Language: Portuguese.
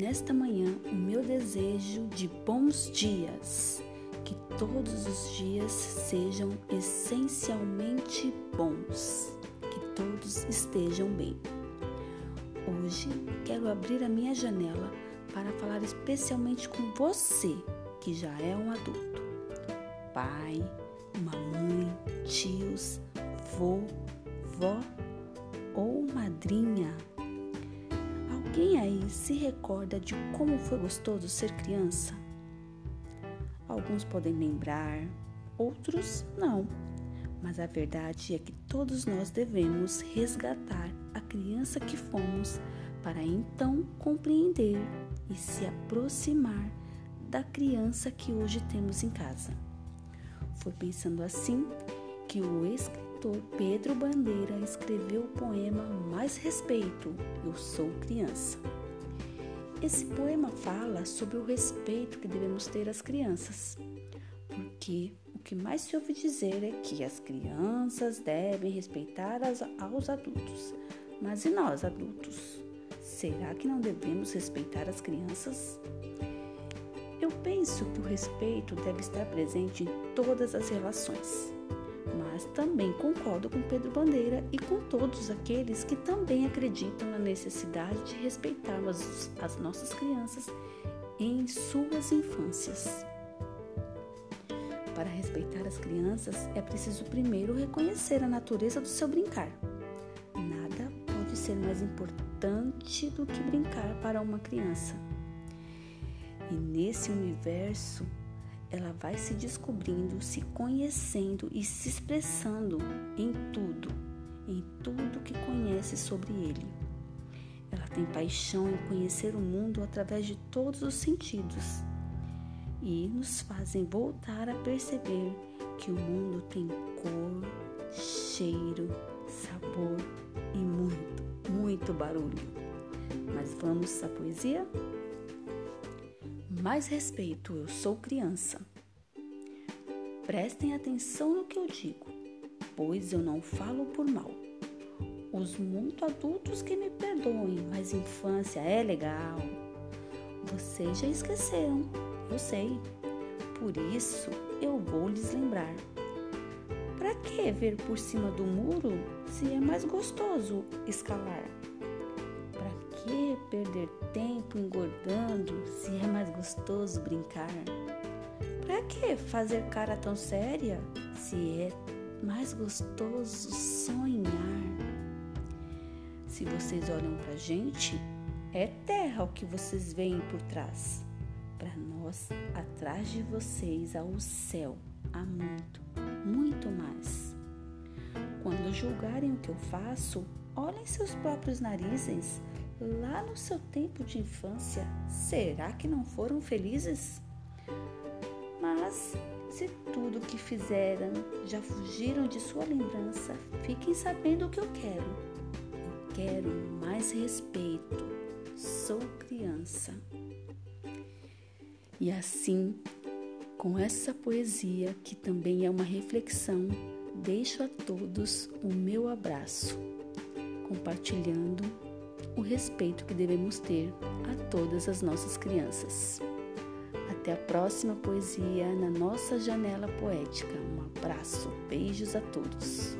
nesta manhã o meu desejo de bons dias, que todos os dias sejam essencialmente bons, que todos estejam bem. Hoje quero abrir a minha janela para falar especialmente com você que já é um adulto. Pai, mamãe, tios, vô, vó ou madrinha. Alguém aí se recorda de como foi gostoso ser criança? Alguns podem lembrar, outros não. Mas a verdade é que todos nós devemos resgatar a criança que fomos para então compreender e se aproximar da criança que hoje temos em casa. Foi pensando assim que o escritor Pedro Bandeira escreveu o poema Mais Respeito, Eu Sou Criança. Esse poema fala sobre o respeito que devemos ter às crianças, porque o que mais se ouve dizer é que as crianças devem respeitar aos adultos. Mas e nós, adultos? Será que não devemos respeitar as crianças? Eu penso que o respeito deve estar presente em todas as relações, mas também concordo com Pedro Bandeira e com todos aqueles que também acreditam na necessidade de respeitarmos as nossas crianças em suas infâncias. Para respeitar as crianças, é preciso primeiro reconhecer a natureza do seu brincar. Nada pode ser mais importante do que brincar para uma criança. E nesse universo, ela vai se descobrindo, se conhecendo e se expressando em tudo, em tudo que conhece sobre ele. Ela tem paixão em conhecer o mundo através de todos os sentidos e nos fazem voltar a perceber que o mundo tem cor, cheiro, sabor e muito, muito barulho. Mas vamos à poesia? Mais respeito, eu sou criança. Prestem atenção no que eu digo, pois eu não falo por mal. Os muito adultos que me perdoem, mas infância é legal. Vocês já esqueceram, eu sei. Por isso eu vou lhes lembrar. Para que ver por cima do muro se é mais gostoso escalar? Que perder tempo engordando se é mais gostoso brincar? Para que fazer cara tão séria se é mais gostoso sonhar? Se vocês olham pra gente, é terra o que vocês veem por trás. Para nós, atrás de vocês há o céu, há muito, muito mais. Quando julgarem o que eu faço, olhem seus próprios narizes lá no seu tempo de infância, será que não foram felizes? Mas se tudo o que fizeram já fugiram de sua lembrança, fiquem sabendo o que eu quero. Eu quero mais respeito. Sou criança. E assim, com essa poesia, que também é uma reflexão, deixo a todos o meu abraço, compartilhando respeito que devemos ter a todas as nossas crianças. Até a próxima poesia na nossa janela poética. Um abraço, beijos a todos.